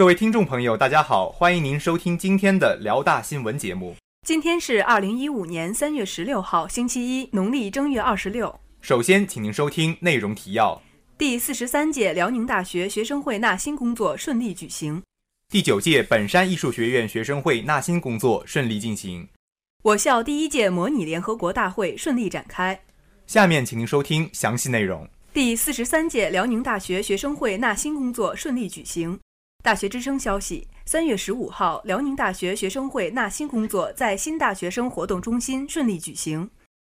各位听众朋友，大家好，欢迎您收听今天的辽大新闻节目。今天是二零一五年三月十六号，星期一，农历正月二十六。首先，请您收听内容提要：第四十三届辽宁大学学生会纳新工作顺利举行；第九届本山艺术学院学生会纳新工作顺利进行；我校第一届模拟联合国大会顺利展开。下面，请您收听详细内容：第四十三届辽宁大学学生会纳新工作顺利举行。大学之声消息，三月十五号，辽宁大学学生会纳新工作在新大学生活动中心顺利举行。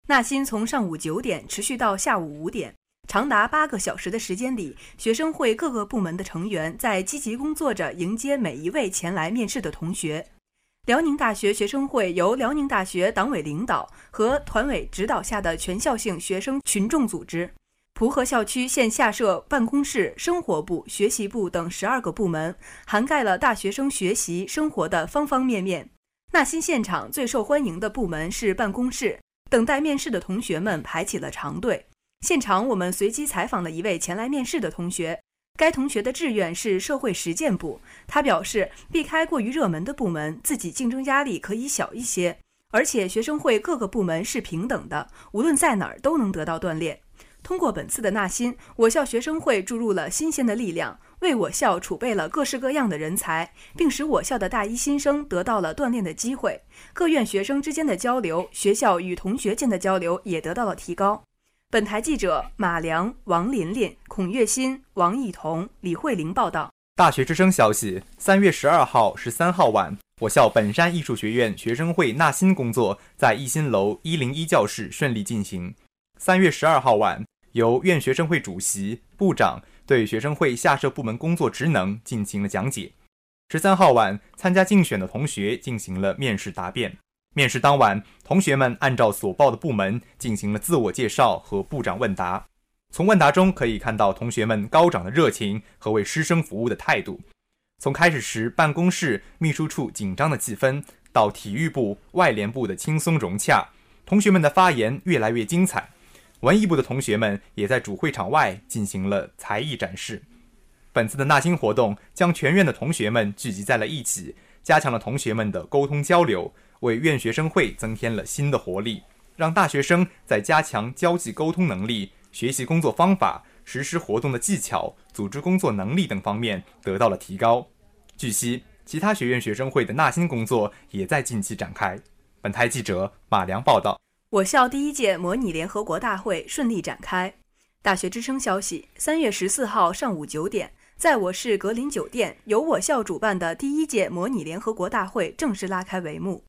纳新从上午九点持续到下午五点，长达八个小时的时间里，学生会各个部门的成员在积极工作着，迎接每一位前来面试的同学。辽宁大学学生会由辽宁大学党委领导和团委指导下的全校性学生群众组织。蒲河校区现下设办公室、生活部、学习部等十二个部门，涵盖了大学生学习生活的方方面面。纳新现场最受欢迎的部门是办公室，等待面试的同学们排起了长队。现场我们随机采访了一位前来面试的同学，该同学的志愿是社会实践部。他表示，避开过于热门的部门，自己竞争压力可以小一些，而且学生会各个部门是平等的，无论在哪儿都能得到锻炼。通过本次的纳新，我校学生会注入了新鲜的力量，为我校储备了各式各样的人才，并使我校的大一新生得到了锻炼的机会。各院学生之间的交流，学校与同学间的交流也得到了提高。本台记者马良、王琳琳、孔月新、王艺彤、李慧玲报道。大学之声消息：三月十二号、十三号晚，我校本山艺术学院学生会纳新工作在一新楼一零一教室顺利进行。三月十二号晚，由院学生会主席、部长对学生会下设部门工作职能进行了讲解。十三号晚，参加竞选的同学进行了面试答辩。面试当晚，同学们按照所报的部门进行了自我介绍和部长问答。从问答中可以看到同学们高涨的热情和为师生服务的态度。从开始时办公室、秘书处紧张的气氛，到体育部、外联部的轻松融洽，同学们的发言越来越精彩。文艺部的同学们也在主会场外进行了才艺展示。本次的纳新活动将全院的同学们聚集在了一起，加强了同学们的沟通交流，为院学生会增添了新的活力，让大学生在加强交际沟通能力、学习工作方法、实施活动的技巧、组织工作能力等方面得到了提高。据悉，其他学院学生会的纳新工作也在近期展开。本台记者马良报道。我校第一届模拟联合国大会顺利展开。大学之声消息：三月十四号上午九点，在我市格林酒店，由我校主办的第一届模拟联合国大会正式拉开帷幕。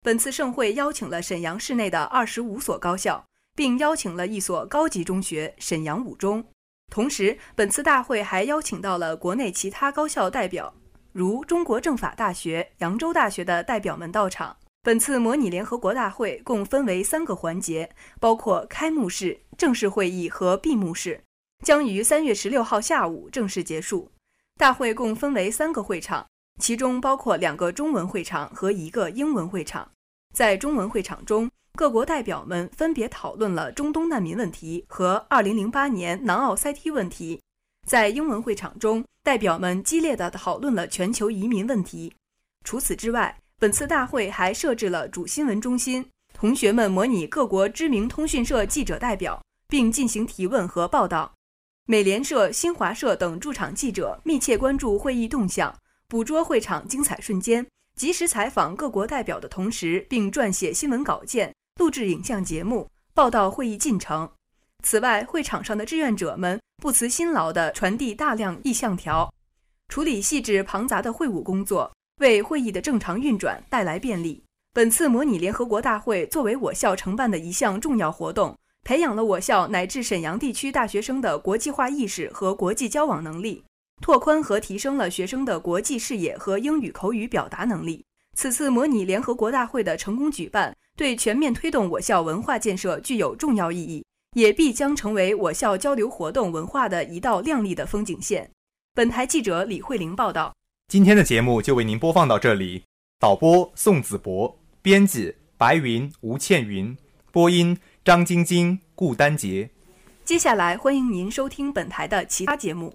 本次盛会邀请了沈阳市内的二十五所高校，并邀请了一所高级中学——沈阳五中。同时，本次大会还邀请到了国内其他高校代表，如中国政法大学、扬州大学的代表们到场。本次模拟联合国大会共分为三个环节，包括开幕式、正式会议和闭幕式，将于三月十六号下午正式结束。大会共分为三个会场，其中包括两个中文会场和一个英文会场。在中文会场中，各国代表们分别讨论了中东难民问题和二零零八年南奥塞梯问题；在英文会场中，代表们激烈地讨论了全球移民问题。除此之外，本次大会还设置了主新闻中心，同学们模拟各国知名通讯社记者代表，并进行提问和报道。美联社、新华社等驻场记者密切关注会议动向，捕捉会场精彩瞬间，及时采访各国代表的同时，并撰写新闻稿件、录制影像节目，报道会议进程。此外，会场上的志愿者们不辞辛劳地传递大量意向条，处理细致庞杂的会务工作。为会议的正常运转带来便利。本次模拟联合国大会作为我校承办的一项重要活动，培养了我校乃至沈阳地区大学生的国际化意识和国际交往能力，拓宽和提升了学生的国际视野和英语口语表达能力。此次模拟联合国大会的成功举办，对全面推动我校文化建设具有重要意义，也必将成为我校交流活动文化的一道亮丽的风景线。本台记者李慧玲报道。今天的节目就为您播放到这里。导播宋子博，编辑白云、吴倩云，播音张晶晶、顾丹杰。接下来欢迎您收听本台的其他节目。